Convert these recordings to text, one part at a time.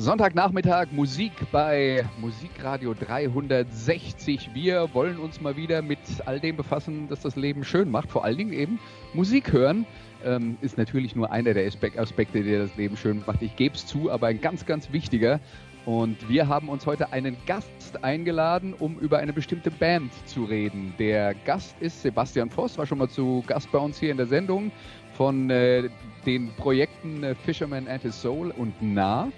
Sonntagnachmittag Musik bei Musikradio 360. Wir wollen uns mal wieder mit all dem befassen, das das Leben schön macht. Vor allen Dingen eben Musik hören. Ähm, ist natürlich nur einer der Aspekte, der das Leben schön macht. Ich gebe es zu, aber ein ganz, ganz wichtiger. Und wir haben uns heute einen Gast eingeladen, um über eine bestimmte Band zu reden. Der Gast ist Sebastian Voss, war schon mal zu Gast bei uns hier in der Sendung von äh, den Projekten äh, Fisherman and His Soul und Nah.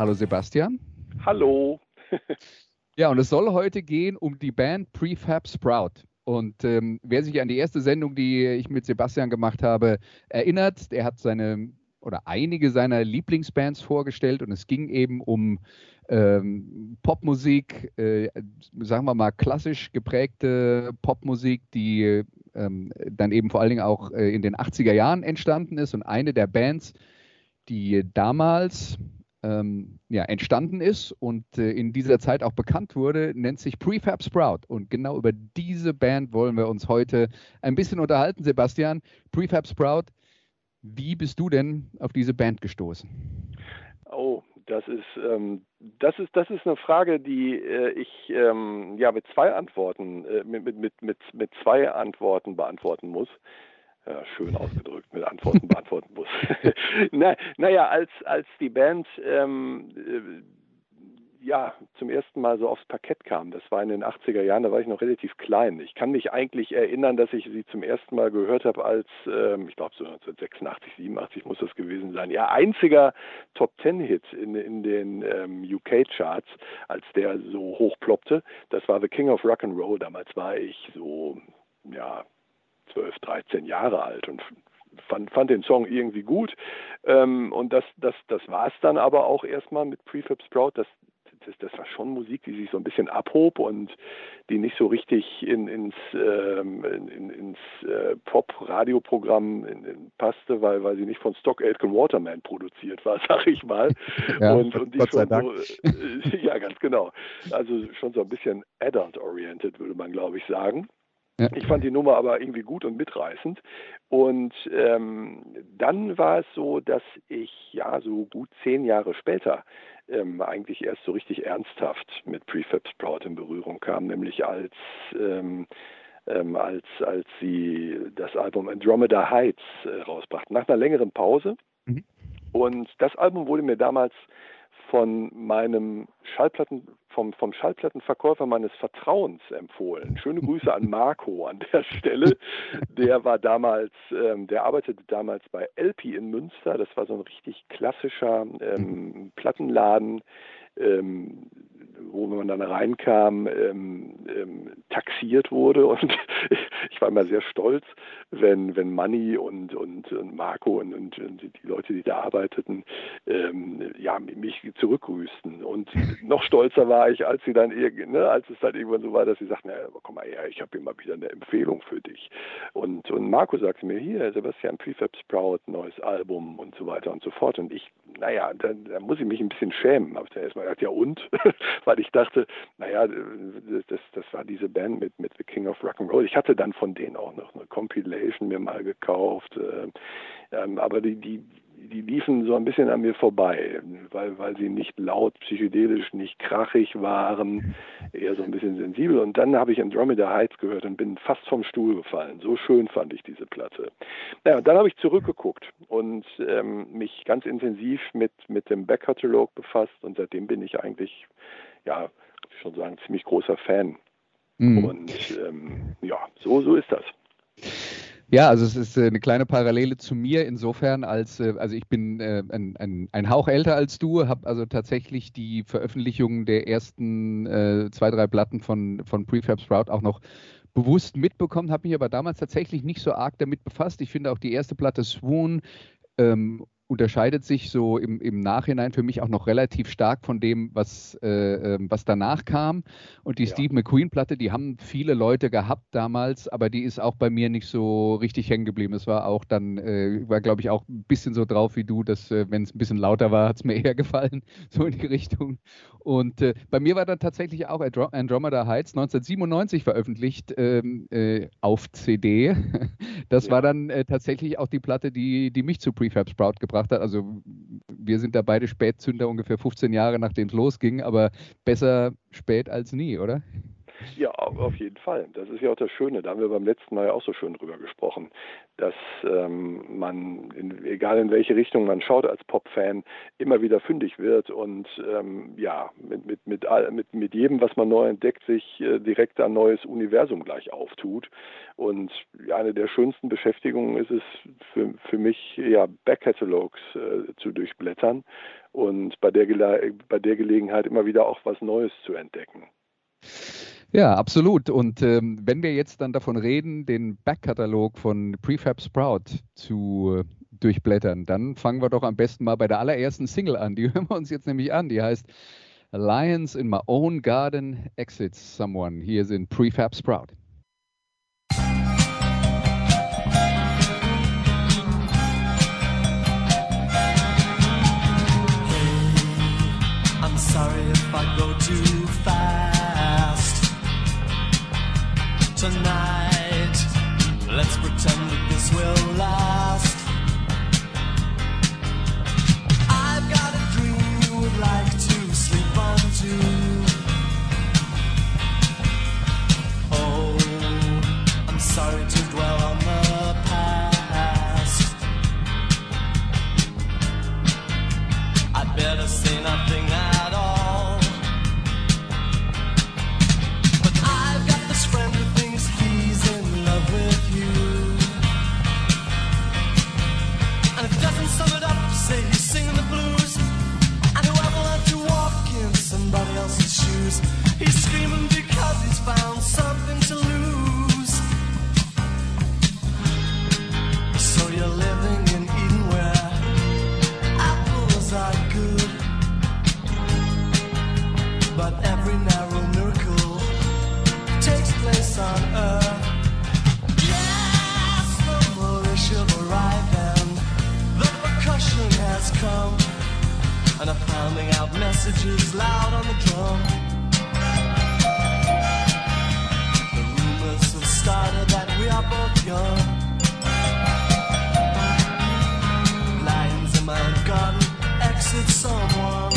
Hallo Sebastian. Hallo. ja, und es soll heute gehen um die Band Prefab Sprout. Und ähm, wer sich an die erste Sendung, die ich mit Sebastian gemacht habe, erinnert, der hat seine oder einige seiner Lieblingsbands vorgestellt und es ging eben um ähm, Popmusik, äh, sagen wir mal klassisch geprägte Popmusik, die ähm, dann eben vor allen Dingen auch äh, in den 80er Jahren entstanden ist und eine der Bands, die damals ähm, ja, entstanden ist und äh, in dieser Zeit auch bekannt wurde, nennt sich Prefab Sprout. Und genau über diese Band wollen wir uns heute ein bisschen unterhalten, Sebastian. Prefab Sprout, wie bist du denn auf diese Band gestoßen? Oh, das ist, ähm, das ist, das ist eine Frage, die äh, ich ähm, ja mit zwei Antworten, äh, mit, mit, mit, mit zwei Antworten beantworten muss. Ja, schön ausgedrückt, mit Antworten beantworten. Na, naja, als, als die Band ähm, äh, ja, zum ersten Mal so aufs Parkett kam, das war in den 80er Jahren, da war ich noch relativ klein. Ich kann mich eigentlich erinnern, dass ich sie zum ersten Mal gehört habe als, ähm, ich glaube so 1986, 87 muss das gewesen sein, ihr einziger Top-Ten-Hit in, in den ähm, UK-Charts, als der so hoch ploppte. Das war The King of Rock and Roll. Damals war ich so, ja, 12, 13 Jahre alt und fand, fand den Song irgendwie gut. Ähm, und das, das, das war es dann aber auch erstmal mit Prefab Sprout. Das, das, das war schon Musik, die sich so ein bisschen abhob und die nicht so richtig in, ins, ähm, in, ins äh, Pop-Radioprogramm passte, weil, weil sie nicht von Stock Aitken Waterman produziert war, sag ich mal. Ja, und, und die Gott schon so, äh, ja, ganz genau. Also schon so ein bisschen adult-oriented, würde man, glaube ich, sagen. Ja. Ich fand die Nummer aber irgendwie gut und mitreißend. Und ähm, dann war es so, dass ich ja so gut zehn Jahre später ähm, eigentlich erst so richtig ernsthaft mit Prefab Sprout in Berührung kam, nämlich als ähm, ähm, als als sie das Album Andromeda Heights äh, rausbrachten nach einer längeren Pause. Mhm. Und das Album wurde mir damals von meinem Schallplatten, vom, vom Schallplattenverkäufer meines Vertrauens empfohlen. Schöne Grüße an Marco an der Stelle. Der war damals, ähm, der arbeitete damals bei LP in Münster. Das war so ein richtig klassischer ähm, Plattenladen. Ähm, wo man dann reinkam, ähm, ähm, taxiert wurde. Und ich war immer sehr stolz, wenn, wenn Manni und, und, und Marco und, und, und, die Leute, die da arbeiteten, ähm, ja, mich zurückgrüßten. Und noch stolzer war ich, als sie dann ne, als es dann irgendwann so war, dass sie sagten, naja, komm mal her, ich habe immer wieder eine Empfehlung für dich. Und, und Marco sagte mir, hier, Sebastian Prefab Sprout, neues Album und so weiter und so fort. Und ich, naja, da, da muss ich mich ein bisschen schämen. Habe ich dann erstmal gesagt, ja und? Weil ich dachte, naja, das, das war diese Band mit, mit The King of Rock'n'Roll. Ich hatte dann von denen auch noch eine Compilation mir mal gekauft, äh, ähm, aber die, die, die liefen so ein bisschen an mir vorbei, weil, weil sie nicht laut, psychedelisch, nicht krachig waren, eher so ein bisschen sensibel. Und dann habe ich Andromeda Heights gehört und bin fast vom Stuhl gefallen. So schön fand ich diese Platte. Naja, und dann habe ich zurückgeguckt und ähm, mich ganz intensiv mit, mit dem Backkatalog befasst und seitdem bin ich eigentlich ja, ich schon sagen, ziemlich großer Fan. Mhm. Und ähm, ja, so, so ist das. Ja, also es ist äh, eine kleine Parallele zu mir insofern, als äh, also ich bin äh, ein, ein, ein, Hauch älter als du, habe also tatsächlich die Veröffentlichung der ersten zwei, drei Platten von, von Prefab Sprout auch noch bewusst mitbekommen, habe mich aber damals tatsächlich nicht so arg damit befasst. Ich finde auch die erste Platte Swoon ähm, unterscheidet sich so im, im Nachhinein für mich auch noch relativ stark von dem, was, äh, ähm, was danach kam. Und die ja. Steve McQueen-Platte, die haben viele Leute gehabt damals, aber die ist auch bei mir nicht so richtig hängen geblieben. Es war auch dann, äh, war glaube ich auch ein bisschen so drauf wie du, dass äh, wenn es ein bisschen lauter war, hat es mir eher gefallen, so in die Richtung. Und äh, bei mir war dann tatsächlich auch Andromeda Heights 1997 veröffentlicht ähm, äh, auf CD. Das ja. war dann äh, tatsächlich auch die Platte, die, die mich zu Prefab Sprout gebracht hat. Also wir sind da beide Spätzünder ungefähr 15 Jahre nachdem es losging, aber besser spät als nie, oder? Ja, auf jeden Fall. Das ist ja auch das Schöne. Da haben wir beim letzten Mal ja auch so schön drüber gesprochen, dass ähm, man, in, egal in welche Richtung man schaut als Pop-Fan, immer wieder fündig wird und ähm, ja, mit, mit, mit, mit, mit jedem, was man neu entdeckt, sich äh, direkt ein neues Universum gleich auftut. Und eine der schönsten Beschäftigungen ist es für, für mich, ja, Backcatalogs äh, zu durchblättern und bei der, bei der Gelegenheit immer wieder auch was Neues zu entdecken. Ja, absolut. Und ähm, wenn wir jetzt dann davon reden, den Backkatalog von Prefab Sprout zu äh, durchblättern, dann fangen wir doch am besten mal bei der allerersten Single an. Die hören wir uns jetzt nämlich an. Die heißt Lions in My Own Garden Exits Someone. Hier sind Prefab Sprout. And I'm pounding out messages loud on the drum. The rumors have started that we are both young. Lions in my garden, exit someone.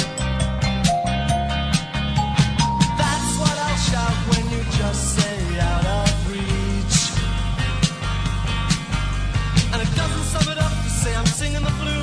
That's what I'll shout when you just say out of reach. And it doesn't sum it up to say I'm singing the blues.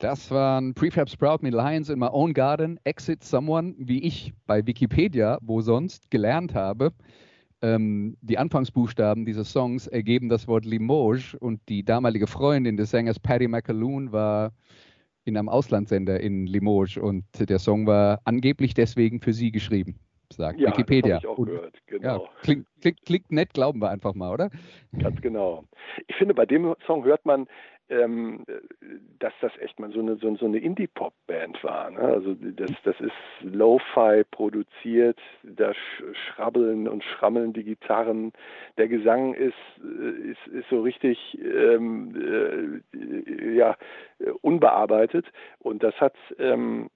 Das waren Prefab Sprout mit Lions in My Own Garden, Exit Someone, wie ich bei Wikipedia, wo sonst, gelernt habe. Ähm, die Anfangsbuchstaben dieses Songs ergeben das Wort Limoges und die damalige Freundin des Sängers Paddy McAloon war in einem Auslandssender in Limoges und der Song war angeblich deswegen für sie geschrieben, sagt ja, Wikipedia. Das ich auch und, gehört, genau. Ja, klingt, klingt, klingt nett, glauben wir einfach mal, oder? Ganz genau. Ich finde, bei dem Song hört man ähm, dass das echt mal so eine, so, so eine Indie-Pop-Band war. Ne? Also das, das ist Lo-Fi produziert, da schrabbeln und schrammeln die Gitarren. Der Gesang ist, äh, ist, ist so richtig ähm, äh, ja, unbearbeitet und das hat ähm,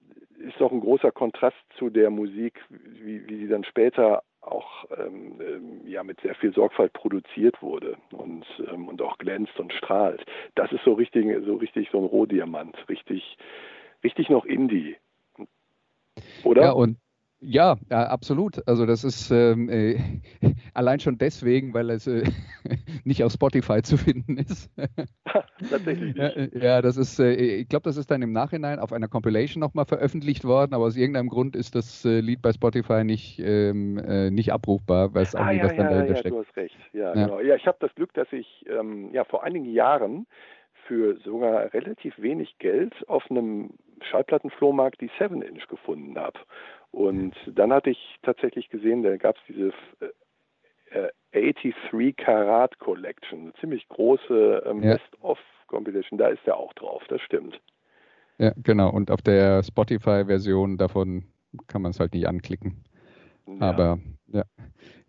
ist doch ein großer Kontrast zu der Musik, wie, wie sie dann später auch ähm, ähm, ja mit sehr viel Sorgfalt produziert wurde und und auch glänzt und strahlt. Das ist so richtig so richtig so ein Rohdiamant, richtig richtig noch Indie. Oder? Ja, und ja, ja, absolut. Also das ist ähm, äh, allein schon deswegen, weil es äh, nicht auf Spotify zu finden ist. Tatsächlich. Ja, äh, ja, das ist, äh, ich glaube, das ist dann im Nachhinein auf einer Compilation nochmal veröffentlicht worden, aber aus irgendeinem Grund ist das äh, Lied bei Spotify nicht, ähm, äh, nicht abrufbar, weil es auch ah, nicht ja, was dann ja, dahinter ja, steckt. Du hast recht. Ja, Genau. ja ich habe das Glück, dass ich ähm, ja, vor einigen Jahren für sogar relativ wenig Geld auf einem Schallplattenflohmarkt die 7-Inch gefunden habe. Und dann hatte ich tatsächlich gesehen, da gab es diese äh, 83 Karat Collection, eine ziemlich große ähm, Ja. Best-of-Compilation, da ist er auch drauf, das stimmt. Ja, genau. Und auf der Spotify-Version davon kann man es halt nicht anklicken. Ja. Aber ja.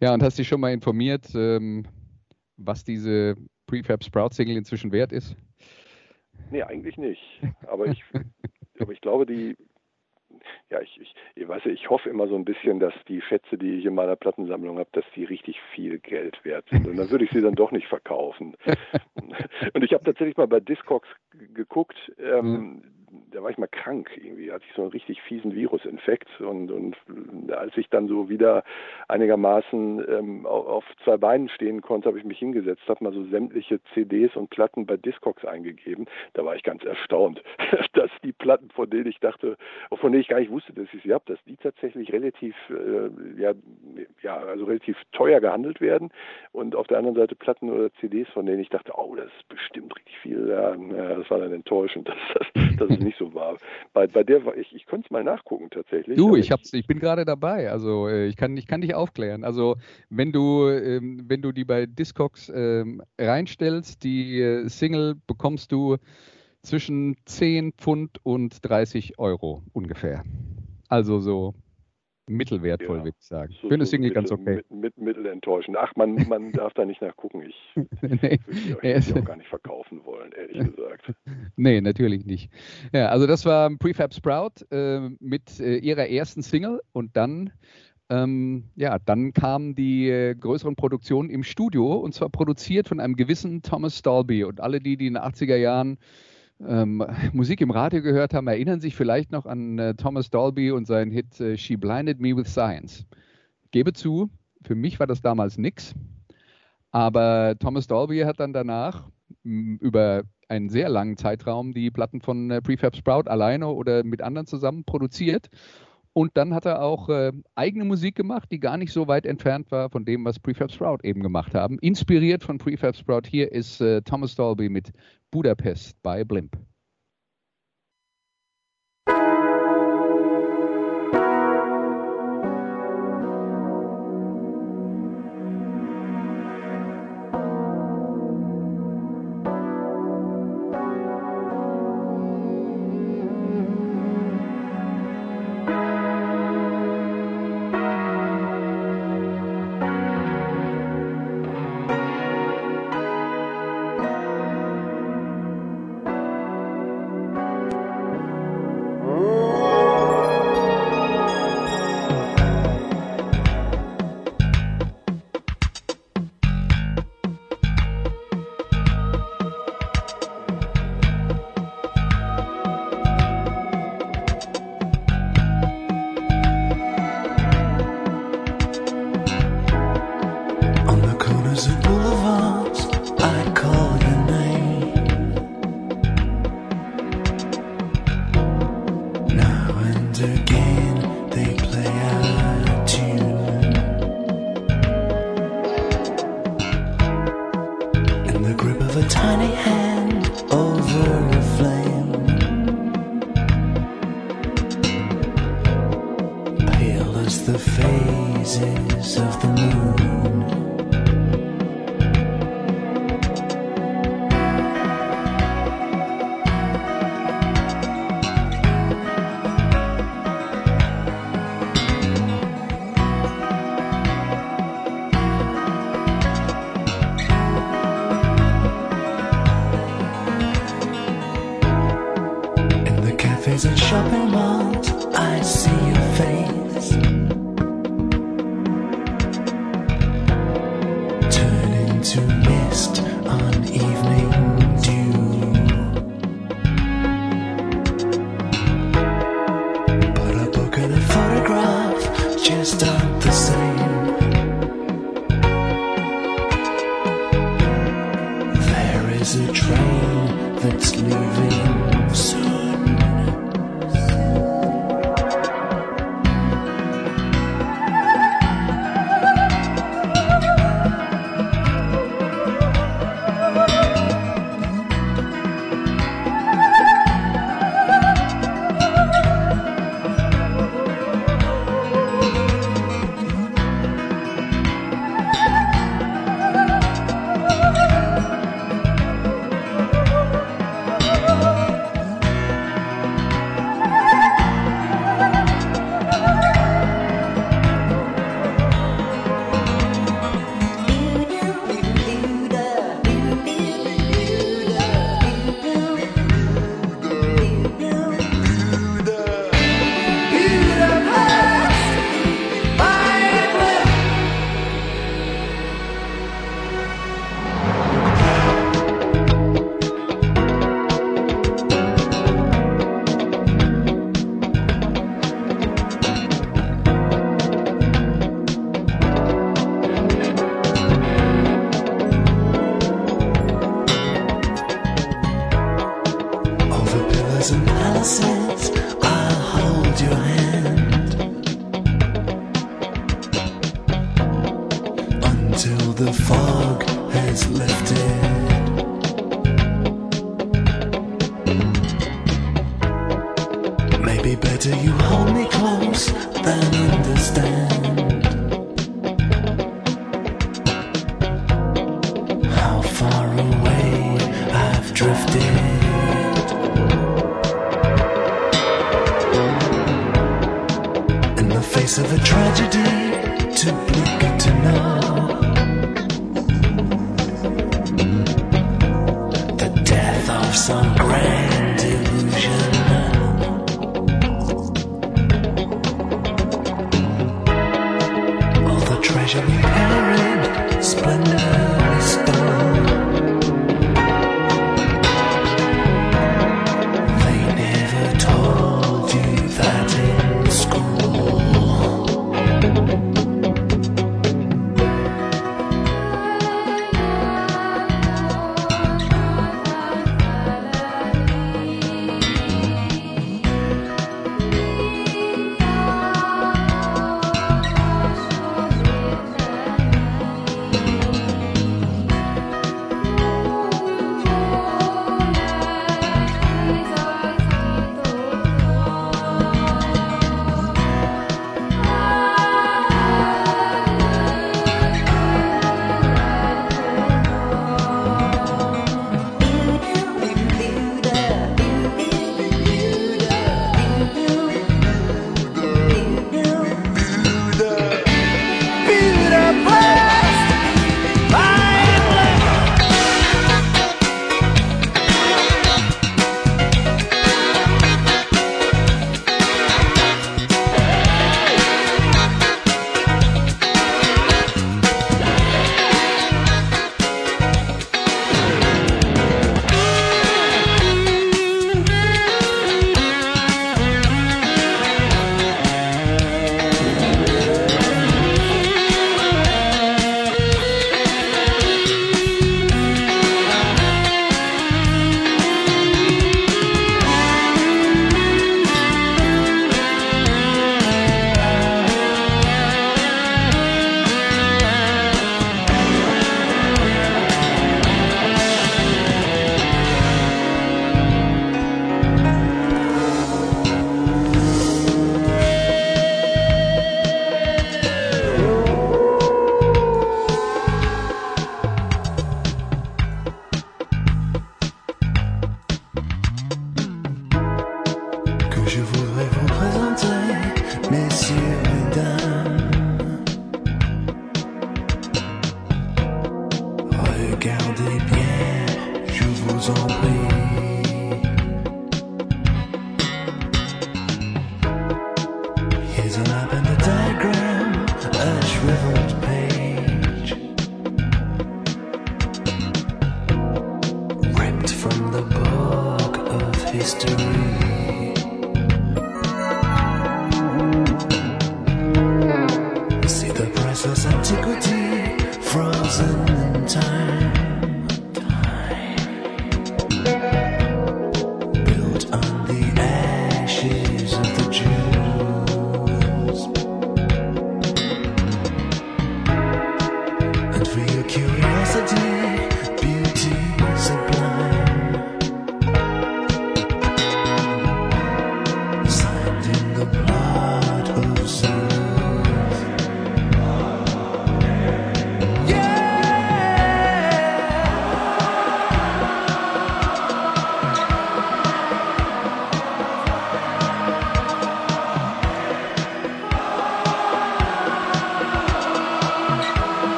Ja, und hast dich schon mal informiert, ähm, was diese Prefab Sprout Single inzwischen wert ist? Nee, eigentlich nicht. Aber ich, aber ich glaube, die, ja, ich, ich, ich weiß ich hoffe immer so ein bisschen, dass die Schätze, die ich in meiner Plattensammlung habe, dass die richtig viel Geld wert sind. Und dann würde ich sie dann doch nicht verkaufen. Und ich habe tatsächlich mal bei Discogs geguckt, ähm, da war ich mal krank irgendwie, hatte ich so einen richtig fiesen Virusinfekt und, und als ich dann so wieder einigermaßen ähm, auf, zwei Beinen stehen konnte, habe ich mich hingesetzt, habe mal so sämtliche CDs und Platten bei Discogs eingegeben. Da war ich ganz erstaunt, dass die Platten, von denen ich dachte, von denen ich gar nicht wusste, dass ich sie habe, dass die tatsächlich relativ, äh, ja, ja, also relativ teuer gehandelt werden und auf der anderen Seite Platten oder CDs, von denen ich dachte, oh, das ist bestimmt richtig viel. Ja, das war dann enttäuschend, dass das, dass es nicht so war. Bei, bei der war ich, ich konnte es mal nachgucken tatsächlich. Du, aber ich hab's, ich bin gerade dabei. Also äh, ich kann, ich kann dich aufklären. Also wenn du, ähm, wenn du die bei Discogs ähm, reinstellst, die äh, Single bekommst du zwischen 10 Pfund und 30 Euro ungefähr. Also so mittelwertvoll, Ja, würde ich sagen. so- Für eine so Single mittel, ganz okay. Mit, mit, mittelenttäuschend. Ach, man, man darf da nicht nachgucken. Ich nee, würde die euch auch gar nicht verkaufen wollen, ehrlich gesagt. nee, natürlich nicht. Ja, also das war Prefab Sprout äh, mit äh, ihrer ersten Single und dann ähm, ja, dann kamen die äh, größeren Produktionen im Studio und zwar produziert von einem gewissen Thomas Dolby. Und alle, die, die in den 80er Jahren ähm, Musik im Radio gehört haben, erinnern sich vielleicht noch an äh, Thomas Dolby und seinen Hit äh, She Blinded Me with Science. Gebe zu, für mich war das damals nix. Aber Thomas Dolby hat dann danach über einen sehr langen Zeitraum die Platten von äh, Prefab Sprout alleine oder mit anderen zusammen produziert. Und dann hat er auch äh, eigene Musik gemacht, die gar nicht so weit entfernt war von dem, was Prefab Sprout eben gemacht haben. Inspiriert von Prefab Sprout hier ist äh, Thomas Dolby mit Budapest bei Blimp.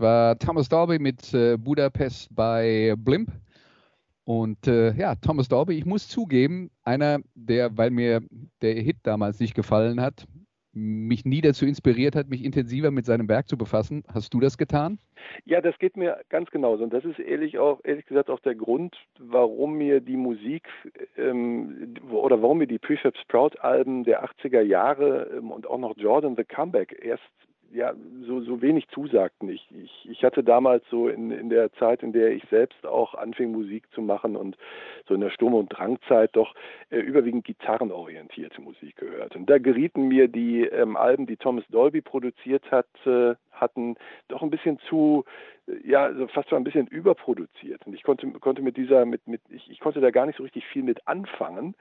War Thomas Dolby mit äh, Budapest bei Blimp. Und äh, ja, Thomas Dolby, ich muss zugeben, einer, der, weil mir der Hit damals nicht gefallen hat, mich nie dazu inspiriert hat, mich intensiver mit seinem Werk zu befassen. Hast du das getan? Ja, das geht mir ganz genauso. Und das ist ehrlich auch, ehrlich gesagt, auch der Grund, warum mir die Musik ähm, oder warum mir die Prefab Sprout Alben der 80er Jahre ähm, und auch noch Jordan the Comeback erst ja, so, so wenig zusagten. Ich, ich, ich hatte damals so in, in der Zeit, in der ich selbst auch anfing, Musik zu machen und so in der Sturm- und Drangzeit doch äh, überwiegend gitarrenorientierte Musik gehört. Und da gerieten mir die ähm, Alben, die Thomas Dolby produziert hat, äh, hatten, doch ein bisschen zu, äh, ja, also fast so ein bisschen überproduziert. Und ich konnte, konnte mit dieser, mit, mit, ich, ich konnte da gar nicht so richtig viel mit anfangen.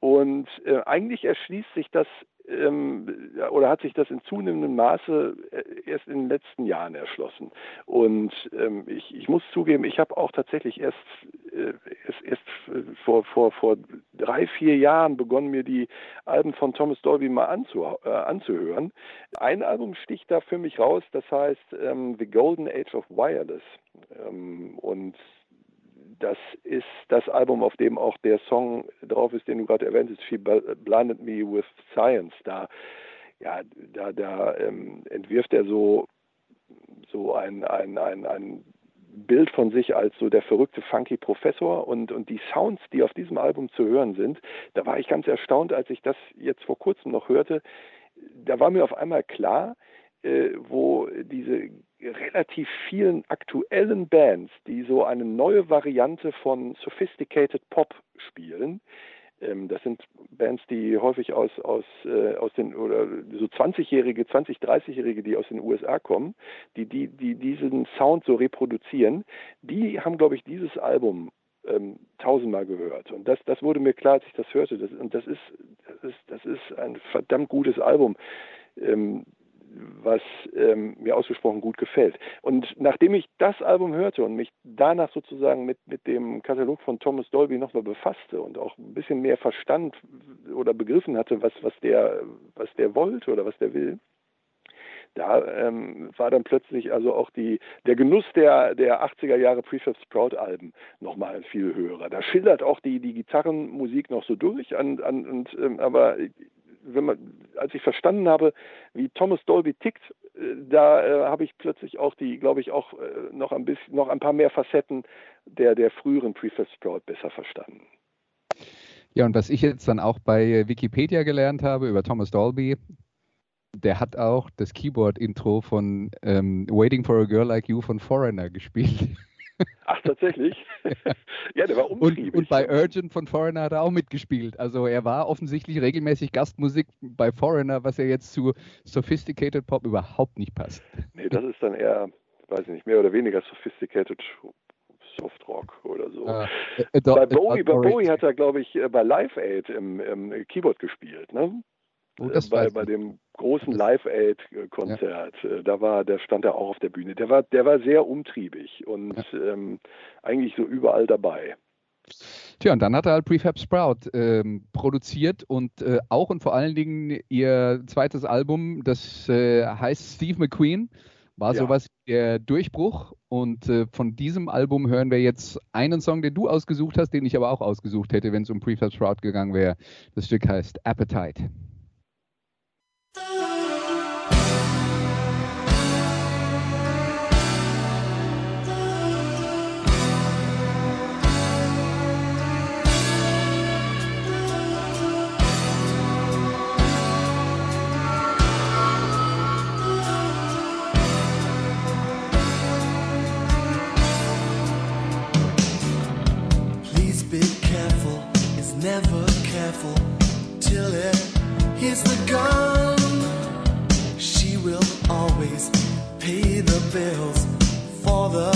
Und äh, eigentlich erschließt sich das ähm, oder hat sich das in zunehmendem Maße äh, erst in den letzten Jahren erschlossen. Und ähm, ich, ich muss zugeben, ich habe auch tatsächlich erst, äh, erst, erst vor, vor, vor drei, vier Jahren begonnen, mir die Alben von Thomas Dolby mal anzu, äh, anzuhören. Ein Album sticht da für mich raus, das heißt ähm, The Golden Age of Wireless. Ähm, und das ist das Album, auf dem auch der Song drauf ist, den du gerade erwähnt hast, She Blinded Me with Science. Da, ja, da, da ähm, entwirft er so, so ein, ein, ein, ein Bild von sich als so der verrückte funky Professor und, und die Sounds, die auf diesem Album zu hören sind, da war ich ganz erstaunt, als ich das jetzt vor kurzem noch hörte. Da war mir auf einmal klar, äh, wo diese relativ vielen aktuellen Bands, die so eine neue Variante von Sophisticated Pop spielen, ähm, das sind Bands, die häufig aus, aus, äh, aus den, oder so 20-Jährige, 20-, 30-Jährige, die aus den USA kommen, die, die, die diesen Sound so reproduzieren, die haben, glaube ich, dieses Album ähm, tausendmal gehört. Und das, das wurde mir klar, als ich das hörte. Das, und das ist, das ist, das ist ein verdammt gutes Album. Ähm, was ähm, mir ausgesprochen gut gefällt. Und nachdem ich das Album hörte und mich danach sozusagen mit, mit dem Katalog von Thomas Dolby nochmal befasste und auch ein bisschen mehr verstand oder begriffen hatte, was, was, der, was der wollte oder was der will, da ähm, war dann plötzlich also auch die, der Genuss der, der 80er Jahre Prefab Sprout Alben nochmal viel höher. Da schildert auch die, die Gitarrenmusik noch so durch, an, an, und, ähm, aber wenn man, als ich verstanden habe, wie Thomas Dolby tickt, äh, da äh, habe ich plötzlich auch die, glaube ich, auch äh, noch ein bisschen, noch ein paar mehr Facetten der, der früheren Prefab Sprout besser verstanden. Ja, und was ich jetzt dann auch bei Wikipedia gelernt habe über Thomas Dolby, der hat auch das Keyboard-Intro von ähm, Waiting for a Girl Like You von Foreigner gespielt. Ach, tatsächlich? ja, der war umtriebig. Und, und, bei Urgent von Foreigner hat er auch mitgespielt. Also er war offensichtlich regelmäßig Gastmusik bei Foreigner, was ja jetzt zu Sophisticated Pop überhaupt nicht passt. Nee, das ist dann eher, weiß ich nicht, mehr oder weniger Sophisticated Softrock oder so. Uh, bei Bowie, bei Bowie hat er, glaube ich, äh, bei Live Aid im, im Keyboard gespielt, ne? Oh, äh, bei, bei dem großen Live Aid Konzert, ja. Äh, da war, der stand er auch auf der Bühne. Der war, der war sehr umtriebig und ja. ähm, eigentlich so überall dabei. Tja, und dann hat er halt Prefab Sprout ähm, produziert und äh, auch und vor allen Dingen ihr zweites Album, das äh, heißt Steve McQueen, war ja. sowas wie der Durchbruch. Und äh, von diesem Album hören wir jetzt einen Song, den du ausgesucht hast, den ich aber auch ausgesucht hätte, wenn es um Prefab Sprout gegangen wäre. Das Stück heißt Appetite. Never careful till it hits the gun. Bills for the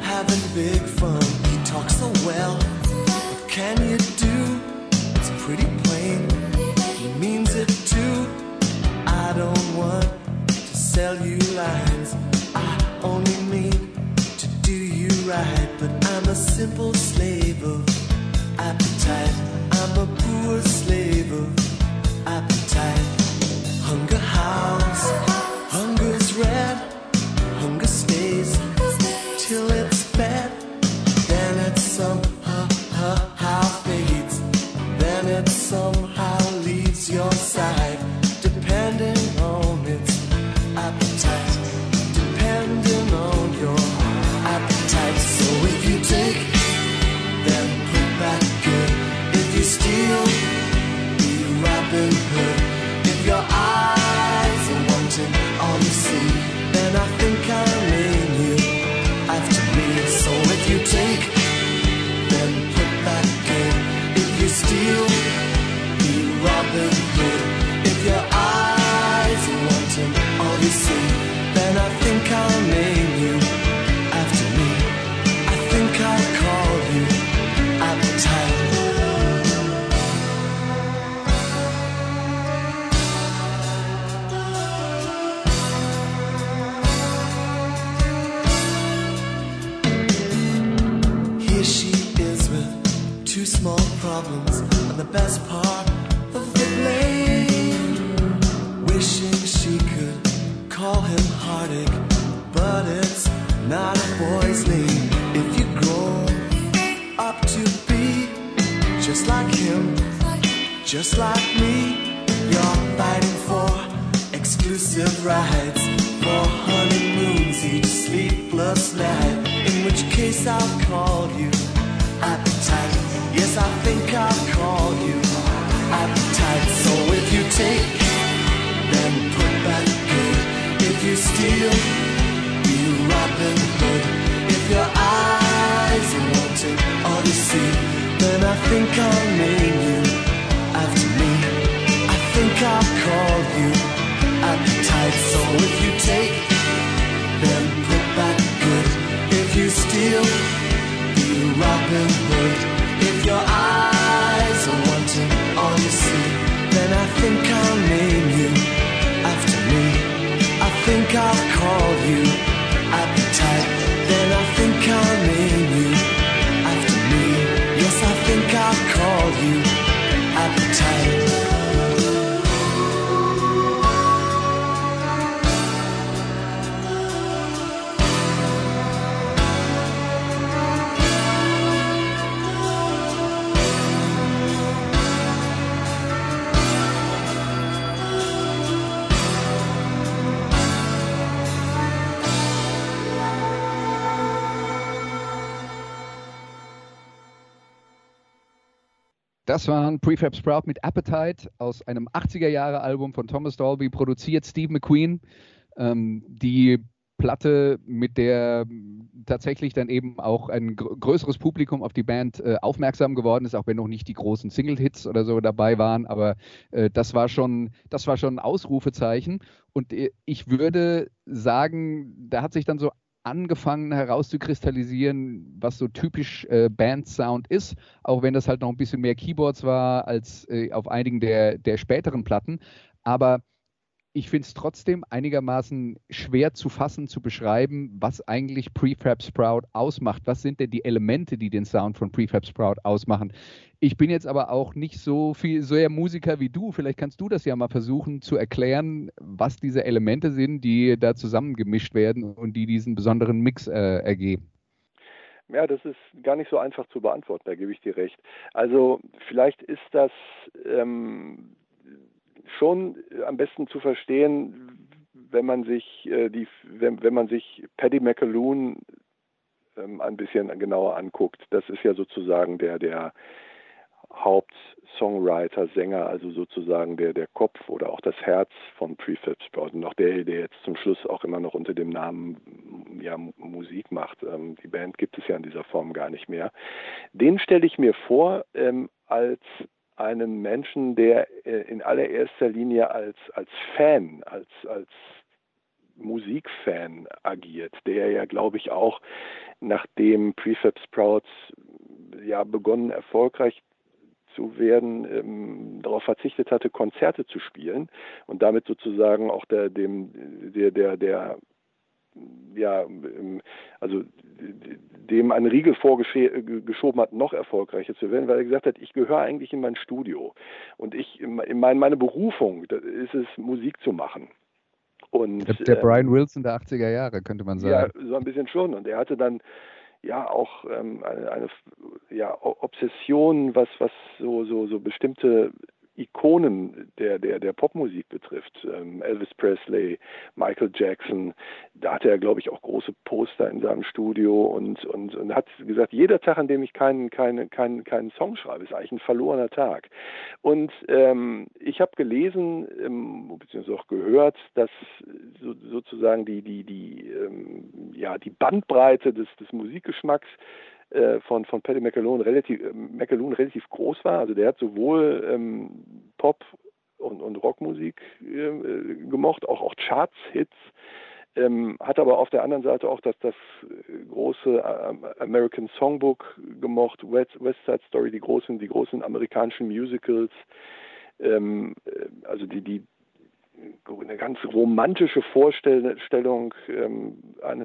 having big fun. He talks so well. What can you do? It's pretty plain. He means it too. I don't want to sell you lines. I only mean to do you right. But I'm a simple slave of appetite. till it Das waren Prefab Sprout mit Appetite aus einem 80er-Jahre-Album von Thomas Dolby, produziert Steve McQueen. Ähm, die Platte, mit der tatsächlich dann eben auch ein gr größeres Publikum auf die Band äh, aufmerksam geworden ist, auch wenn noch nicht die großen Single-Hits oder so dabei waren. Aber äh, das war schon, das war schon ein Ausrufezeichen. Und äh, ich würde sagen, da hat sich dann so angefangen herauszukristallisieren, was so typisch äh, Band-Sound ist, auch wenn das halt noch ein bisschen mehr Keyboards war als äh, auf einigen der, der späteren Platten. Aber ich finde es trotzdem einigermaßen schwer zu fassen, zu beschreiben, was eigentlich Prefab Sprout ausmacht. Was sind denn die Elemente, die den Sound von Prefab Sprout ausmachen? Ich bin jetzt aber auch nicht so viel so sehr Musiker wie du. Vielleicht kannst du das ja mal versuchen zu erklären, was diese Elemente sind, die da zusammengemischt werden und die diesen besonderen Mix äh, ergeben. Ja, das ist gar nicht so einfach zu beantworten, da gebe ich dir recht. Also vielleicht ist das ähm, schon am besten zu verstehen, wenn man sich äh, die, wenn, wenn man sich Paddy McAloon ähm, ein bisschen genauer anguckt. Das ist ja sozusagen der, der Hauptsongwriter, Sänger, also sozusagen der, der Kopf oder auch das Herz von Prefab Sprout und auch der, der jetzt zum Schluss auch immer noch unter dem Namen ja, Musik macht. Ähm, die Band gibt es ja in dieser Form gar nicht mehr. Den stelle ich mir vor ähm, als einen Menschen, der äh, in allererster Linie als, als Fan, als, als Musikfan agiert, der ja, glaube ich, auch nachdem Prefab Sprouts ja begonnen erfolgreich zu werden, ähm, darauf verzichtet hatte, Konzerte zu spielen und damit sozusagen auch der, dem, der, der, der ja, ähm, also dem einen Riegel vorgeschoben hat, noch erfolgreicher zu werden, weil er gesagt hat, ich gehöre eigentlich in mein Studio und ich, in mein, meine Berufung ist es, Musik zu machen. Und, der, der Brian Wilson der 80er Jahre, könnte man sagen. Ja, so ein bisschen schon. Und er hatte dann ja auch ähm, eine, eine ja, Obsession, was, was so, so, so bestimmte Ikonen der, der, der Popmusik betrifft. Ähm, Elvis Presley, Michael Jackson, da hatte er, glaube ich, auch große Poster in seinem Studio und, und, und hat gesagt, jeder Tag, an dem ich keinen, keinen, keinen, keinen Song schreibe, ist eigentlich ein verlorener Tag. Und ähm, ich habe gelesen, ähm, beziehungsweise auch gehört, dass so, sozusagen die, die, die, ähm, ja, die Bandbreite des, des Musikgeschmacks äh, von, von Paddy McAloon relativ, äh, McAloon relativ groß war. Also der hat sowohl ähm, Pop und, und Rockmusik äh, gemocht, auch, auch Charts-Hits. Ähm, hat aber auf der anderen Seite auch das, das große äh, American Songbook gemocht, West, West Side Story, die großen, die großen amerikanischen Musicals, ähm, äh, also die, die, eine ganz romantische Vorstellung ähm,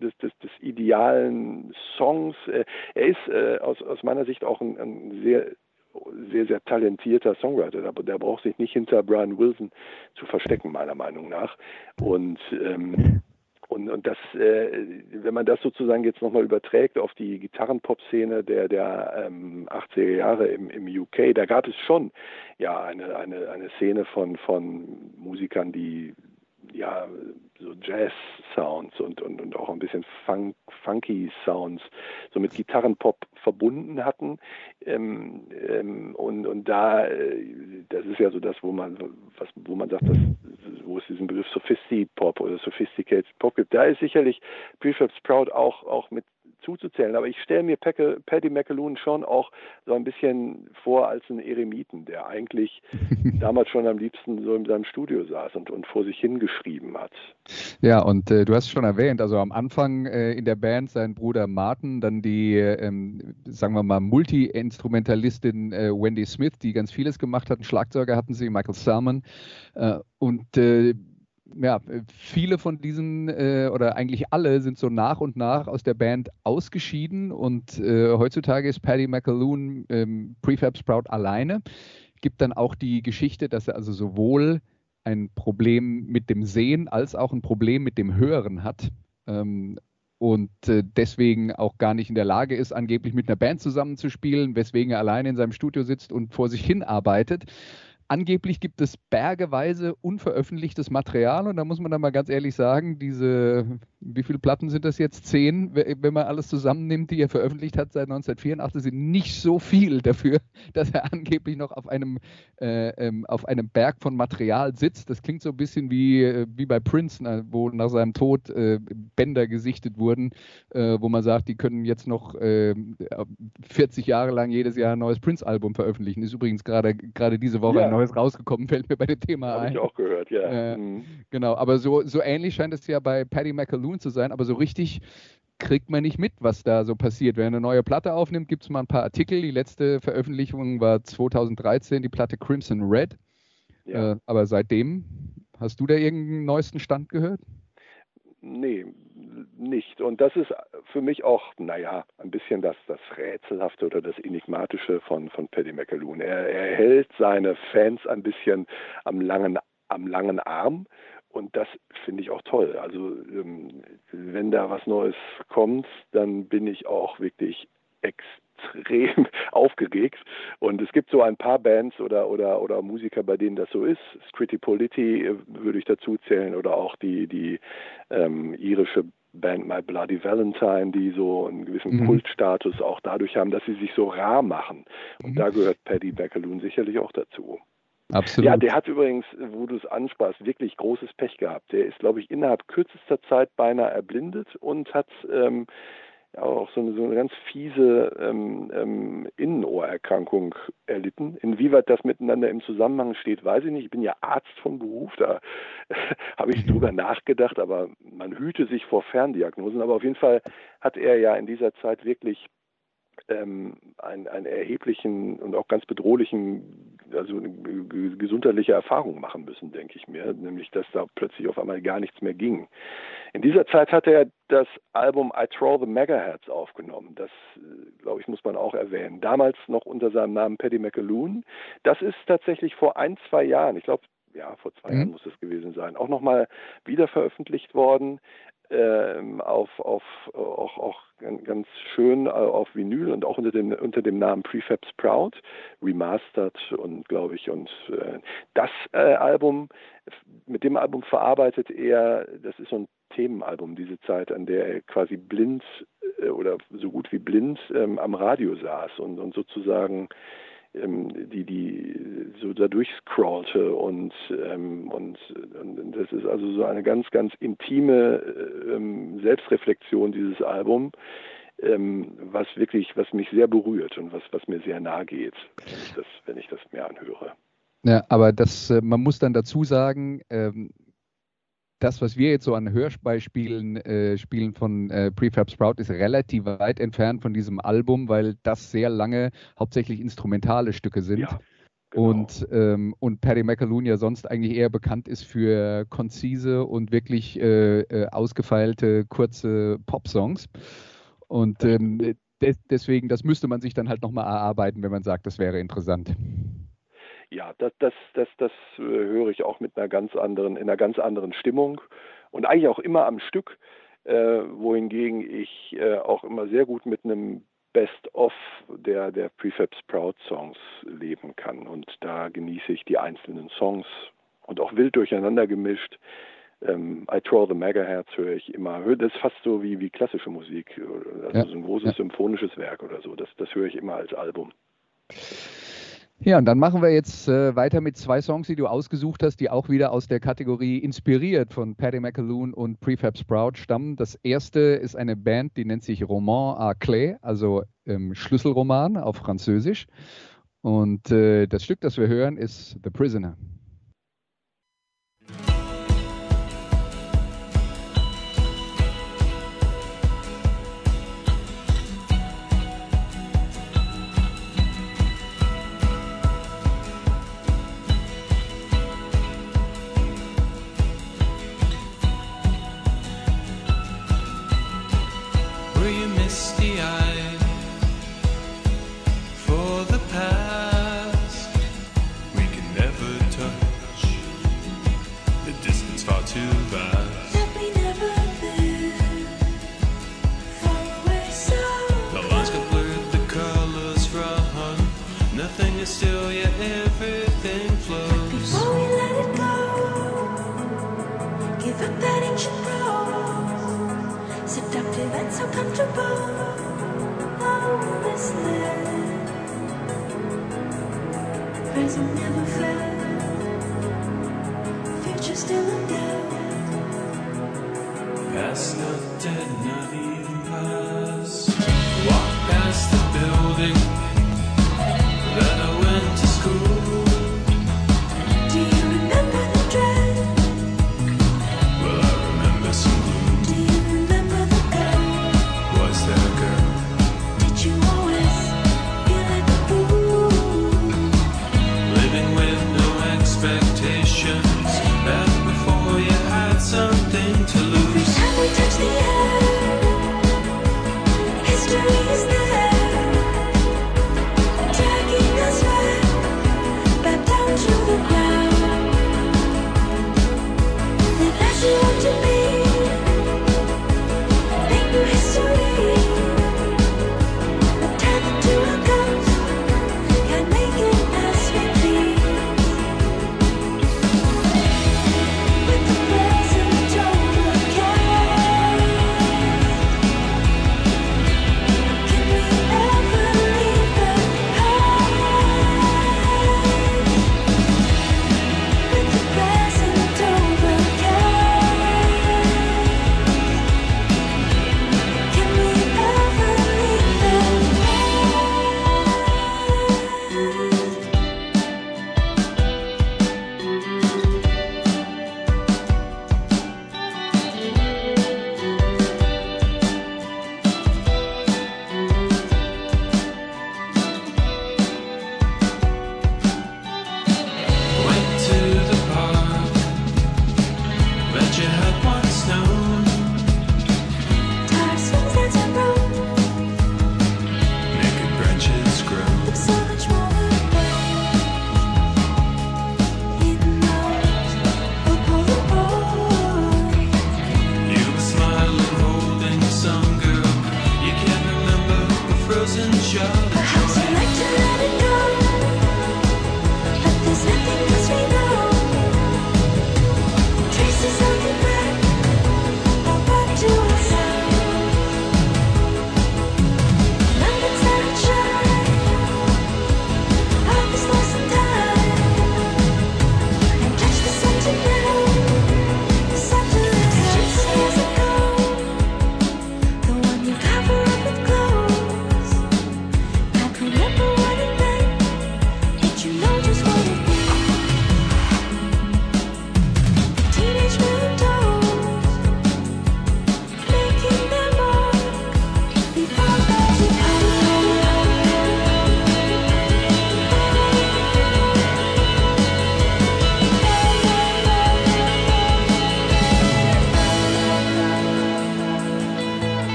des, des, des, idealen Songs. Äh, er ist äh, aus, aus meiner Sicht auch ein, ein sehr sehr, sehr talentierter Songwriter. Der, der braucht sich nicht hinter Brian Wilson zu verstecken, meiner Meinung nach. Und ähm, Und, und das, äh, wenn man das sozusagen jetzt nochmal überträgt auf die Gitarrenpop-Szene der, der ähm, 80er Jahre im, im UK, da gab es schon ja eine, eine, eine Szene von, von Musikern, die ja so Jazz-Sounds und, und, und auch ein bisschen Funk, funky Sounds so mit Gitarrenpop verbunden hatten. Ähm, ähm, und, und da, äh, das ist ja so das, wo man, was, wo man sagt, dass, wo es diesen Begriff Sophisti-Pop oder Sophisticated Pop gibt. Da ist sicherlich Prefab Sprout auch, auch mit zuzuzählen. Aber ich stelle mir Paddy McAloon schon auch so ein bisschen vor als einen Eremiten, der eigentlich damals schon am liebsten so in seinem Studio saß und, und vor sich hingeschrieben hat. Ja, und äh, du hast schon erwähnt, also am Anfang äh, in der Band sein Bruder Martin, dann die, ähm, sagen wir mal, Multi-Instrumentalistin äh, Wendy Smith, die ganz vieles gemacht hat. Einen Schlagzeuger hatten sie, Michael Salmon. Äh, und äh, ja, viele von diesen äh, oder eigentlich alle sind so nach und nach aus der Band ausgeschieden und äh, heutzutage ist Paddy McAloon ähm, Prefab Sprout alleine. Gibt dann auch die Geschichte, dass er also sowohl ein Problem mit dem Sehen als auch ein Problem mit dem Hören hat. Ähm, und äh, deswegen auch gar nicht in der Lage ist, angeblich mit einer Band zusammenzuspielen, weswegen er alleine in seinem Studio sitzt und vor sich hin arbeitet. Angeblich gibt es bergeweise unveröffentlichtes Material und da muss man dann mal ganz ehrlich sagen, diese, wie viele Platten sind das jetzt? Zehn, wenn man alles zusammennimmt, die er veröffentlicht hat seit 1984, sind nicht so viel dafür, dass er angeblich noch auf einem, äh, ähm, auf einem Berg von Material sitzt. Das klingt so ein bisschen wie, äh, wie bei Prince, wo nach seinem Tod äh, Bänder gesichtet wurden, äh, wo man sagt, die können jetzt noch 40 ähm, Jahre lang jedes Jahr ein neues Prince-Album veröffentlichen. Ist übrigens gerade diese Woche ja. ein Neues rausgekommen, fällt mir bei dem Thema Hab ein. Habe ich auch gehört, ja. Äh, mhm. Genau, aber so, so ähnlich scheint es ja bei Paddy McAloon zu sein, aber so richtig kriegt man nicht mit, was da so passiert. Wenn er eine neue Platte aufnimmt, gibt es mal ein paar Artikel. Die letzte Veröffentlichung war 2013, die Platte Crimson Red. Ja. Äh, aber seitdem, hast du da irgendeinen neuesten Stand gehört? Nee, nicht. Und das ist für mich auch, naja, ein bisschen das, das Rätselhafte oder das Enigmatische von, von Paddy McAloon. Er, er hält seine Fans ein bisschen am langen, am langen Arm. Und das finde ich auch toll. Also ähm, wenn da was Neues kommt, dann bin ich auch wirklich extrem aufgeregt. Und es gibt so ein paar Bands oder, oder, oder Musiker, bei denen das so ist. Scritti Politi äh, würde ich dazu zählen oder auch die, die ähm, irische Band My Bloody Valentine, die so einen gewissen mhm. Kultstatus auch dadurch haben, dass sie sich so rar machen. Und mhm. da gehört Paddy Bacaloon sicherlich auch dazu. Absolut. Ja, der hat übrigens, wo du es ansprachst, wirklich großes Pech gehabt. Der ist, glaube ich, innerhalb kürzester Zeit beinahe erblindet und hat ähm, auch so eine, so eine ganz fiese ähm, ähm, Innenohrerkrankung erlitten. Inwieweit das miteinander im Zusammenhang steht, weiß ich nicht. Ich bin ja Arzt von Beruf, da habe ich drüber nachgedacht, aber man hüte sich vor Ferndiagnosen. Aber auf jeden Fall hat er ja in dieser Zeit wirklich ähm, einen, einen erheblichen und auch ganz bedrohlichen, also gesundheitliche Erfahrung machen müssen, denke ich mir, nämlich dass da plötzlich auf einmal gar nichts mehr ging. In dieser Zeit hat er das Album I Throw the Megahertz aufgenommen. Das, äh, glaube ich, muss man auch erwähnen. Damals noch unter seinem Namen Paddy McAloon. Das ist tatsächlich vor ein, zwei Jahren, ich glaube, ja, vor zwei mhm. Jahren muss es gewesen sein, auch nochmal wieder veröffentlicht worden ähm, auf, auf auch, auch ganz schön äh, auf Vinyl und auch unter dem unter dem Namen Prefab Sprout remastered und glaube ich und äh, das äh, Album mit dem Album verarbeitet er das ist so ein Themenalbum diese Zeit an der er quasi blind äh, oder so gut wie blind ähm, am Radio saß und und sozusagen die, die so da durchscrollte und, ähm, und, und, das ist also so eine ganz, ganz intime ähm, Selbstreflexion dieses Album, ähm, was wirklich, was mich sehr berührt und was, was mir sehr nahe geht, wenn ich das, wenn ich das mir anhöre. Ja, aber das, äh, man muss dann dazu sagen, ähm, das, was wir jetzt so an Hörbeispielen äh, spielen von äh, Prefab Sprout, ist relativ weit entfernt von diesem Album, weil das sehr lange hauptsächlich instrumentale Stücke sind. Ja, genau. Und, ähm, und Paddy McAloon ja sonst eigentlich eher bekannt ist für konzise und wirklich äh, äh ausgefeilte, kurze Pop-Songs. Und ähm, de deswegen, das müsste man sich dann halt nochmal erarbeiten, wenn man sagt, das wäre interessant. Ja, das, das, das, das äh, höre ich auch mit einer ganz anderen, in einer ganz anderen Stimmung. und eigentlich auch immer am Stück, äh, wohingegen ich äh, auch immer sehr gut mit einem Best-of der, der Prefab Sprout Songs leben kann. Und da genieße ich die einzelnen Songs und auch wild durcheinander gemischt. Ähm, I Draw the Megahertz höre ich immer. Das ist fast so wie, wie klassische Musik, also ja. so ein großes ja. symphonisches Werk oder so. Das, das höre ich immer als Album. Ja, und dann machen wir jetzt äh, weiter mit zwei Songs, die du ausgesucht hast, die auch wieder aus der Kategorie inspiriert von Paddy McAloon und Prefab Sprout stammen. Das erste ist eine Band, die nennt sich Roman à Clé, also ähm, Schlüsselroman auf Französisch. Und äh, das Stück, das wir hören, ist The Prisoner.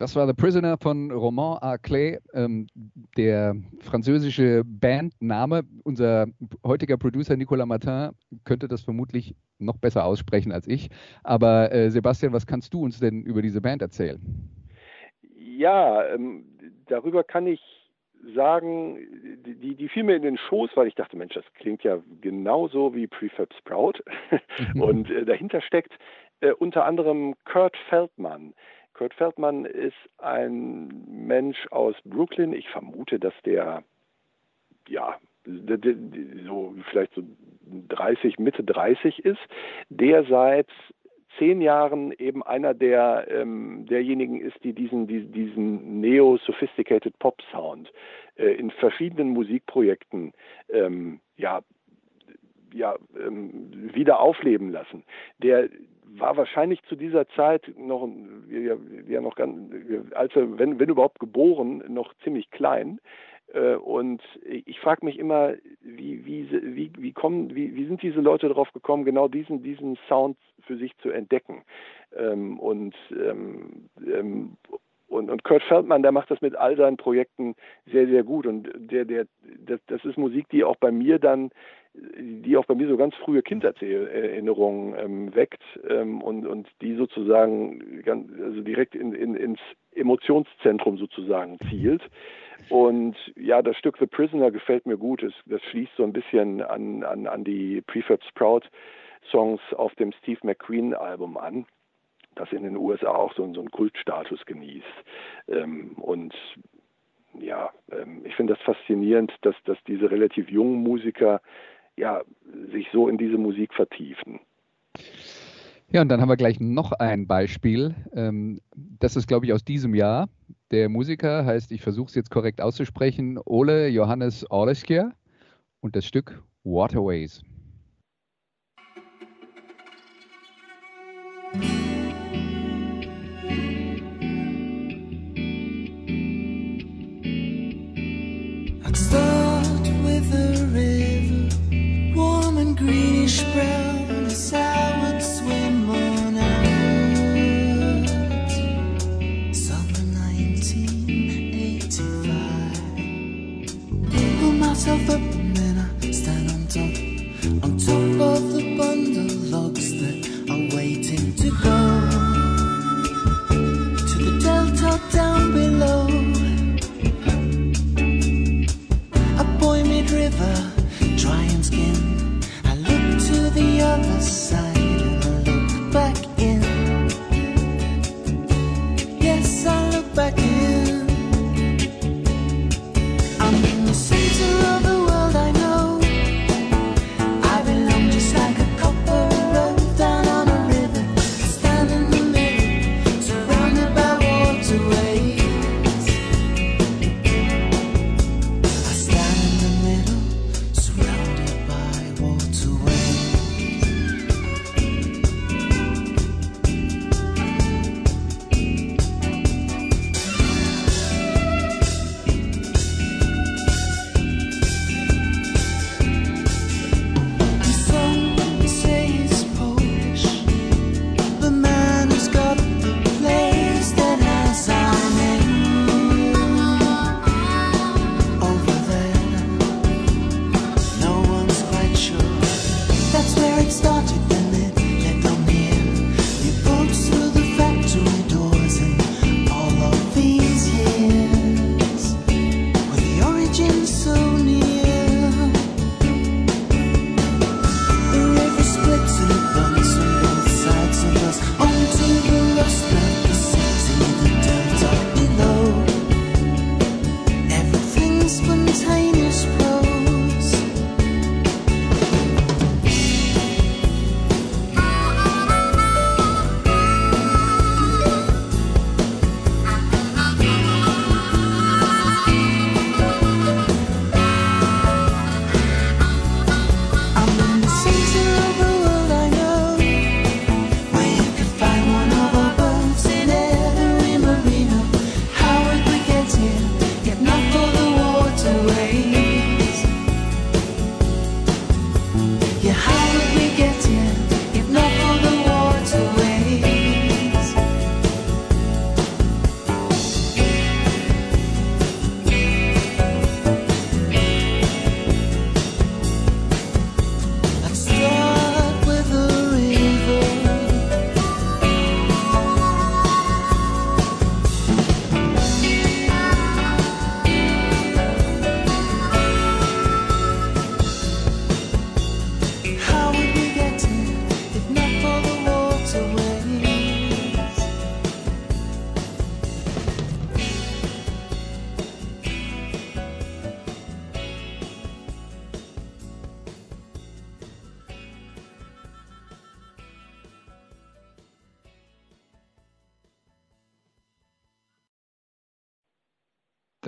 Das war The Prisoner von Romain Arclay, ähm, der französische Bandname. Unser heutiger Producer Nicolas Martin könnte das vermutlich noch besser aussprechen als ich. Aber äh, Sebastian, was kannst du uns denn über diese Band erzählen? Ja, ähm, darüber kann ich sagen, die, die fiel mir in den Schoß, weil ich dachte, Mensch, das klingt ja genauso wie Prefab Sprout. Und äh, dahinter steckt äh, unter anderem Kurt Feldmann. Kurt Feldmann ist ein Mensch aus Brooklyn. Ich vermute, dass der, ja, so vielleicht so 30, Mitte 30 ist, der seit zehn Jahren eben einer der ähm, derjenigen ist, die diesen, die, diesen Neo-Sophisticated Pop-Sound äh, in verschiedenen Musikprojekten ähm, ja, ja, ähm, wieder aufleben lassen. Der war wahrscheinlich zu dieser Zeit noch, wir, wir noch ganz, als er, wenn, wenn überhaupt geboren, noch ziemlich klein. Äh, und ich frage mich immer, wie, wie, wie, wie, kommen, wie, wie sind diese Leute darauf gekommen, genau diesen, diesen Sound für sich zu entdecken? Ähm, und, ähm, ähm, und, und Kurt Feldmann, der macht das mit all seinen Projekten sehr, sehr gut. Und der, der, das, das ist Musik, die auch bei mir dann die auch bei mir so ganz frühe Kindheitserinnerungen ähm, weckt ähm, und, und die sozusagen ganz, also direkt in, in, ins Emotionszentrum sozusagen zielt. Und ja, das Stück The Prisoner gefällt mir gut. Es, das schließt so ein bisschen an, an, an die Prefab Sprout Songs auf dem Steve McQueen Album an, das in den USA auch so, so einen Kultstatus genießt. Ähm, und ja, ähm, ich finde das faszinierend, dass, dass diese relativ jungen Musiker ja, sich so in diese Musik vertiefen. Ja, und dann haben wir gleich noch ein Beispiel. Ähm, das ist, glaube ich, aus diesem Jahr. Der Musiker heißt, ich versuche es jetzt korrekt auszusprechen, Ole Johannes Orleskier und das Stück Waterways.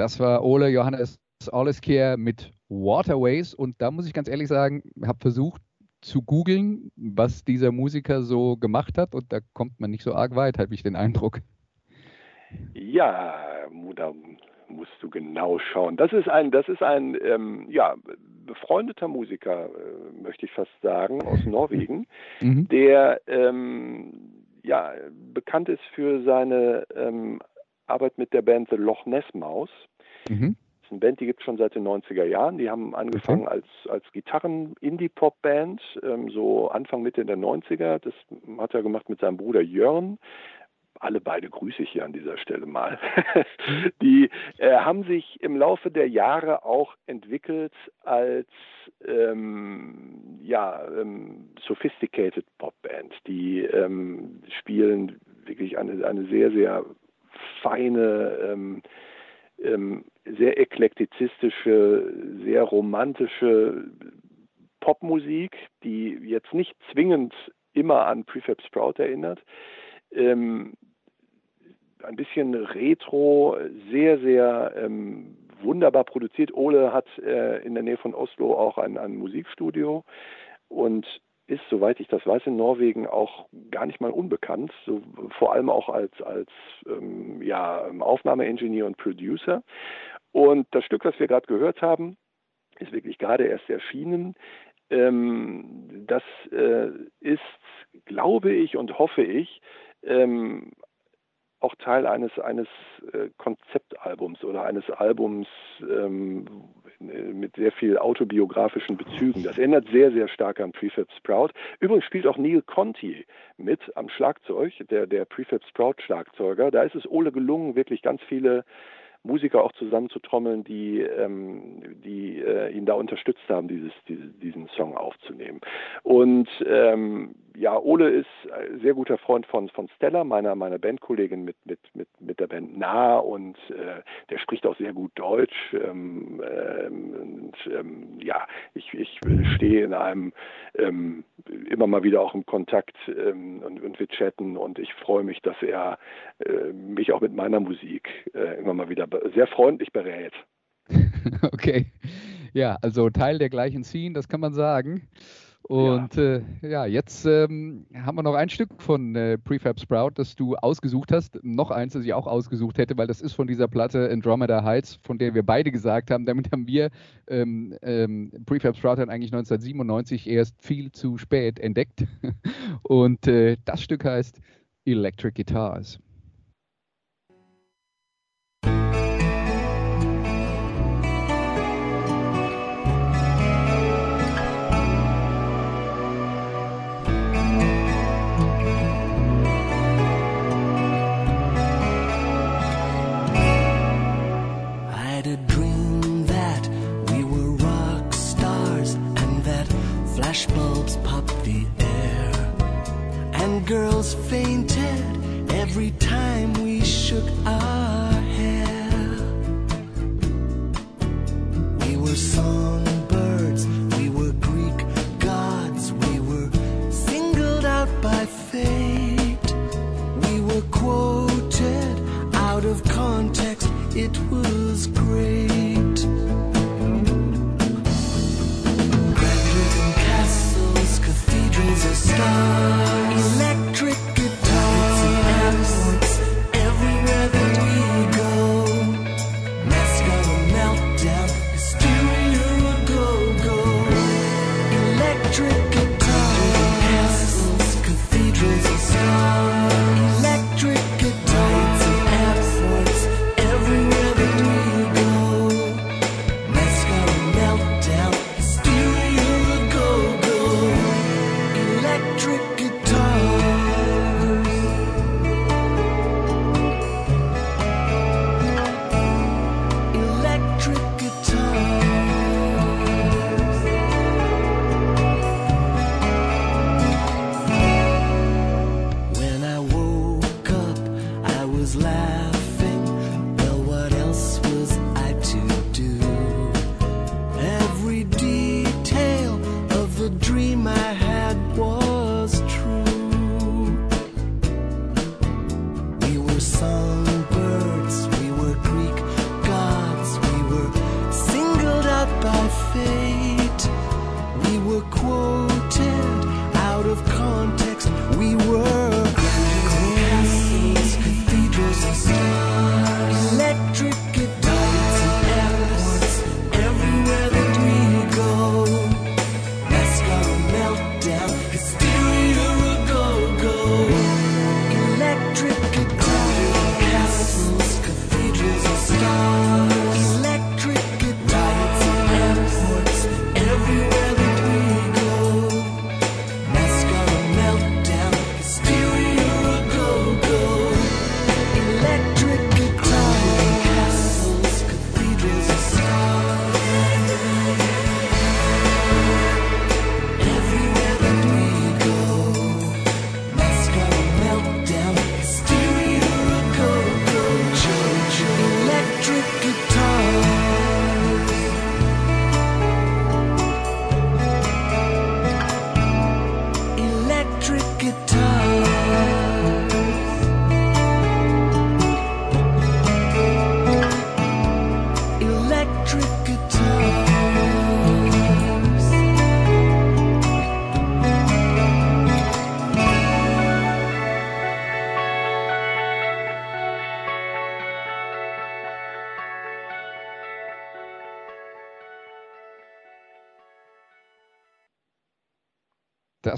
Das war Ole Johannes Alleskehr mit Waterways und da muss ich ganz ehrlich sagen, habe versucht zu googeln, was dieser Musiker so gemacht hat und da kommt man nicht so arg weit, habe ich den Eindruck. Ja, da musst du genau schauen. Das ist ein, das ist ein, ähm, ja, befreundeter Musiker, äh, möchte ich fast sagen, aus Norwegen, mhm. der ähm, ja bekannt ist für seine ähm, Arbeit mit der Band The Loch Ness Maus. Mhm. Das ist eine Band, die gibt es schon seit den 90er Jahren. Die haben angefangen okay. als, als Gitarren-Indie-Pop-Band, ähm, so Anfang Mitte der 90er. Das hat er gemacht mit seinem Bruder Jörn alle beide grüße ich hier an dieser Stelle mal, die äh, haben sich im Laufe der Jahre auch entwickelt als ähm, ja, ähm, sophisticated Popband. Die ähm, spielen wirklich eine, eine sehr, sehr feine, ähm, sehr eklektizistische, sehr romantische Popmusik, die jetzt nicht zwingend immer an Prefab Sprout erinnert, ähm, ein bisschen retro, sehr, sehr ähm, wunderbar produziert. Ole hat äh, in der Nähe von Oslo auch ein, ein Musikstudio und ist, soweit ich das weiß, in Norwegen auch gar nicht mal unbekannt, so, vor allem auch als, als ähm, ja, Aufnahmeingenieur und Producer. Und das Stück, was wir gerade gehört haben, ist wirklich gerade erst erschienen. Ähm, das äh, ist, glaube ich und hoffe ich, ähm, auch Teil eines, eines äh, Konzeptalbums oder eines Albums ähm, mit sehr viel autobiografischen Bezügen. Das erinnert sehr, sehr stark an Prefab Sprout. Übrigens spielt auch Neil Conti mit am Schlagzeug, der, der Prefab Sprout Schlagzeuger. Da ist es Ole gelungen, wirklich ganz viele Musiker auch zusammenzutrommeln, die, ähm, die äh, ihn da unterstützt haben, dieses, diese, diesen Song aufzunehmen. Und ähm, ja, Ole ist ein sehr guter Freund von, von Stella, meiner, meiner Bandkollegin mit, mit, mit, mit der Band Nah und äh, der spricht auch sehr gut Deutsch. Ähm, ähm, und, ähm, ja, ich, ich stehe in einem ähm, immer mal wieder auch im Kontakt ähm, und, und wir chatten und ich freue mich, dass er äh, mich auch mit meiner Musik äh, immer mal wieder sehr freundlich berät. Okay. Ja, also Teil der gleichen Scene, das kann man sagen. Und ja, äh, ja jetzt ähm, haben wir noch ein Stück von äh, Prefab Sprout, das du ausgesucht hast. Noch eins, das ich auch ausgesucht hätte, weil das ist von dieser Platte Andromeda Heights, von der wir beide gesagt haben. Damit haben wir ähm, ähm, Prefab Sprout dann eigentlich 1997 erst viel zu spät entdeckt. Und äh, das Stück heißt Electric Guitars. Girls fainted every time we shook our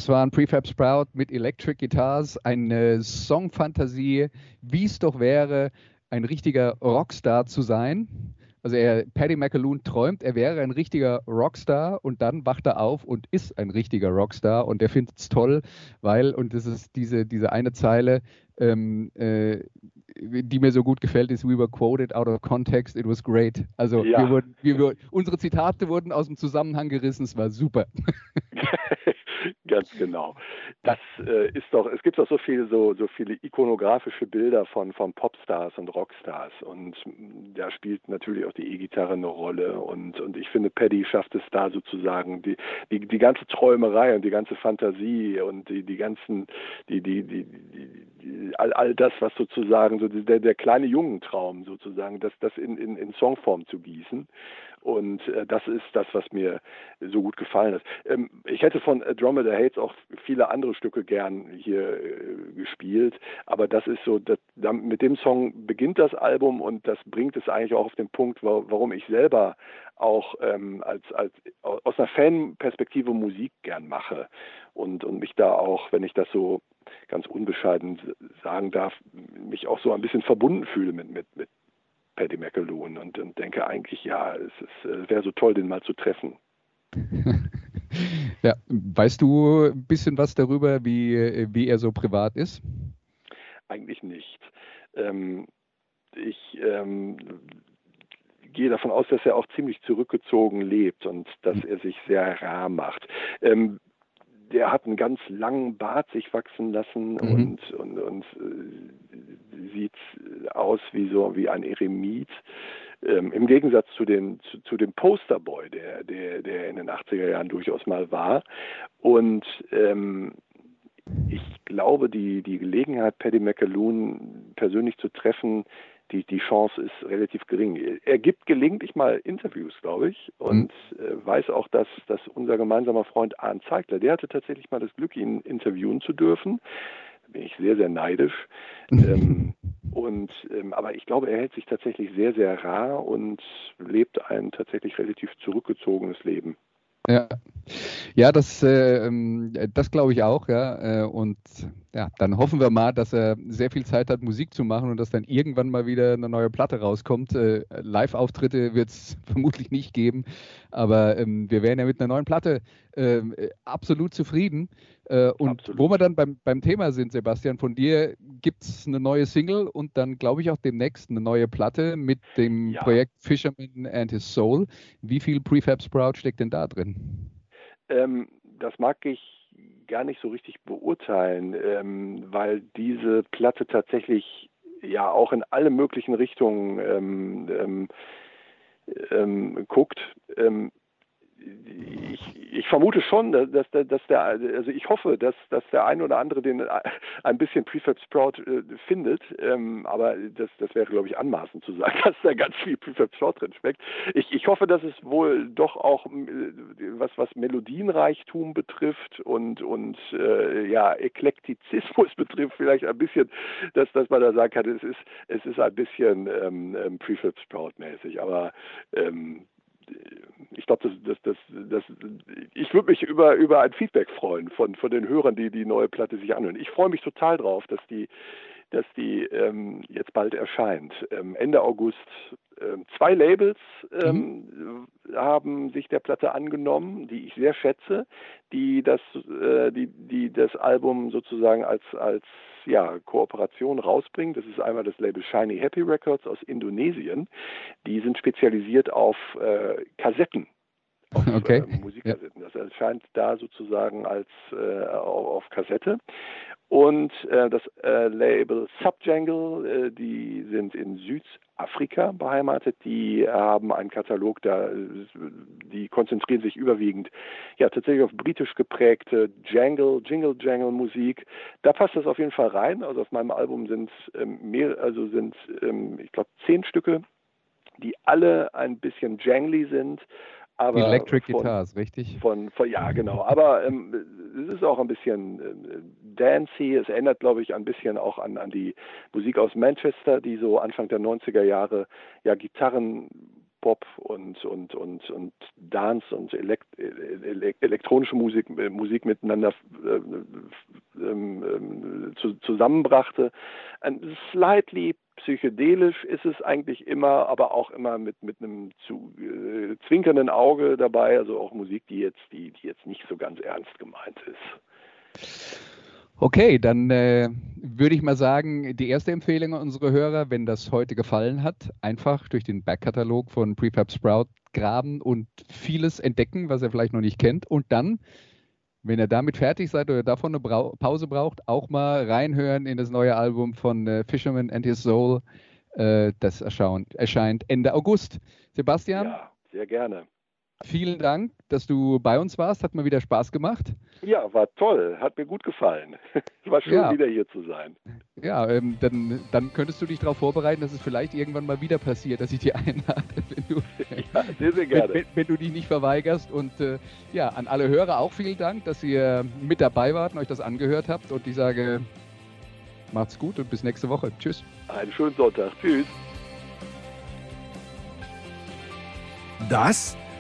Das war ein Prefab Sprout mit Electric Guitars, eine Songfantasie, wie es doch wäre, ein richtiger Rockstar zu sein. Also er, Paddy McAloon träumt, er wäre ein richtiger Rockstar und dann wacht er auf und ist ein richtiger Rockstar und er findet es toll, weil, und das ist diese, diese eine Zeile, ähm, äh, die mir so gut gefällt, ist We were quoted out of context, it was great. Also ja. wir wurden, wir, unsere Zitate wurden aus dem Zusammenhang gerissen, es war super. Ganz genau. Das äh, ist doch, es gibt doch so viele, so, so viele ikonografische Bilder von, von Popstars und Rockstars und mm, da spielt natürlich auch die E-Gitarre eine Rolle und, und ich finde, Paddy schafft es da sozusagen, die, die, die ganze Träumerei und die ganze Fantasie und die, die ganzen, die, die, die, die all, all das, was sozusagen so der, der kleine Jungentraum sozusagen, das, das in, in, in Songform zu gießen. Und äh, das ist das, was mir so gut gefallen ist. Ähm, ich hätte von Andromeda Hates auch viele andere Stücke gern hier äh, gespielt, aber das ist so, das, mit dem Song beginnt das Album und das bringt es eigentlich auch auf den Punkt, warum ich selber auch ähm, als, als aus einer Fanperspektive Musik gern mache und, und mich da auch, wenn ich das so ganz unbescheiden sagen darf, mich auch so ein bisschen verbunden fühle mit, mit, mit Paddy McAloon und, und denke eigentlich, ja, es, es äh, wäre so toll, den mal zu treffen. ja, weißt du ein bisschen was darüber, wie, wie er so privat ist? Eigentlich nicht. Ähm, ich ähm, gehe davon aus, dass er auch ziemlich zurückgezogen lebt und dass hm. er sich sehr rar macht. Ähm, der hat einen ganz langen Bart sich wachsen lassen mhm. und, und, und äh, sieht aus wie so wie ein Eremit. Ähm, Im Gegensatz zu, den, zu, zu, dem Posterboy, der, der, der in den 80er Jahren durchaus mal war. Und ähm, ich glaube, die, die Gelegenheit, Paddy McAloon persönlich zu treffen, die, die Chance ist relativ gering. Er gibt gelegentlich mal Interviews, glaube ich, und mhm. äh, weiß auch, dass, dass unser gemeinsamer Freund Arndt Zeigler, der hatte tatsächlich mal das Glück, ihn interviewen zu dürfen. Da bin ich sehr, sehr neidisch. ähm, und, ähm, aber ich glaube, er hält sich tatsächlich sehr, sehr rar und lebt ein tatsächlich relativ zurückgezogenes Leben. Ja, ja das, äh, ähm, das glaube ich auch, ja. Äh, und ja, dann hoffen wir mal, dass er sehr viel Zeit hat, Musik zu machen und dass dann irgendwann mal wieder eine neue Platte rauskommt. Äh, Live-Auftritte wird es vermutlich nicht geben, aber ähm, wir wären ja mit einer neuen Platte ähm, äh, absolut zufrieden. Äh, und absolut. wo wir dann beim, beim Thema sind, Sebastian, von dir gibt es eine neue Single und dann glaube ich auch demnächst eine neue Platte mit dem ja. Projekt Fisherman and His Soul. Wie viel Prefab Sprout steckt denn da drin? Ähm, das mag ich gar nicht so richtig beurteilen, ähm, weil diese Platte tatsächlich ja auch in alle möglichen Richtungen ähm, ähm, ähm guckt. Ich, ich, vermute schon, dass, dass, der, also ich hoffe, dass, dass der ein oder andere den ein bisschen Prefab Sprout äh, findet, ähm, aber das, das wäre, glaube ich, anmaßend zu sagen, dass da ganz viel Prefab Sprout drin schmeckt. Ich, ich hoffe, dass es wohl doch auch äh, was, was Melodienreichtum betrifft und, und äh, ja, Eklektizismus betrifft, vielleicht ein bisschen, dass, dass man da sagen kann, es ist, es ist ein bisschen ähm, ähm Prefab Sprout mäßig, aber ähm, ich glaube, das, das, das, ich würde mich über, über ein Feedback freuen von, von den Hörern, die die neue Platte sich anhören. Ich freue mich total drauf, dass die, dass die ähm, jetzt bald erscheint. Ähm, Ende August. Ähm, zwei Labels ähm, mhm. haben sich der Platte angenommen, die ich sehr schätze, die das, äh, die, die das Album sozusagen als, als ja, Kooperation rausbringen. Das ist einmal das Label Shiny Happy Records aus Indonesien. Die sind spezialisiert auf äh, Kassetten. Auf, okay. Äh, Musikkassetten. Ja. Das erscheint da sozusagen als äh, auf Kassette. Und äh, das äh, Label Subjangle, äh, die sind in Südafrika beheimatet. Die haben einen Katalog, da, die konzentrieren sich überwiegend ja tatsächlich auf britisch geprägte Jangle, Jingle Jangle Musik. Da passt das auf jeden Fall rein. Also auf meinem Album sind ähm, mehr, also sind ähm, ich glaube zehn Stücke, die alle ein bisschen jangly sind, aber Electric von, Guitars, richtig? Von, von, ja, genau. Aber ähm, es ist auch ein bisschen äh, dancey. Es erinnert, glaube ich, ein bisschen auch an, an die Musik aus Manchester, die so Anfang der 90er Jahre ja Gitarren und, und, und, und Dance und Elekt elektronische Musik, äh, Musik miteinander äh, ähm, zu, zusammenbrachte. Ein slightly psychedelisch ist es eigentlich immer, aber auch immer mit, mit einem zu, äh, zwinkernden Auge dabei, also auch Musik, die jetzt, die, die jetzt nicht so ganz ernst gemeint ist. Okay, dann äh, würde ich mal sagen, die erste Empfehlung an unsere Hörer, wenn das heute gefallen hat, einfach durch den Backkatalog von Prefab Sprout graben und vieles entdecken, was ihr vielleicht noch nicht kennt. Und dann, wenn ihr damit fertig seid oder davon eine Brau Pause braucht, auch mal reinhören in das neue Album von äh, Fisherman and His Soul. Äh, das erscheint, erscheint Ende August. Sebastian? Ja, sehr gerne. Vielen Dank, dass du bei uns warst. Hat mir wieder Spaß gemacht. Ja, war toll. Hat mir gut gefallen. Es war schön, ja. wieder hier zu sein. Ja, ähm, dann, dann könntest du dich darauf vorbereiten, dass es vielleicht irgendwann mal wieder passiert, dass ich dir einlade, wenn du, ja, sehr, sehr gerne. Wenn, wenn, du dich nicht verweigerst. Und äh, ja, an alle Hörer auch vielen Dank, dass ihr mit dabei wart und euch das angehört habt. Und ich sage, macht's gut und bis nächste Woche. Tschüss. Einen schönen Sonntag. Tschüss. Das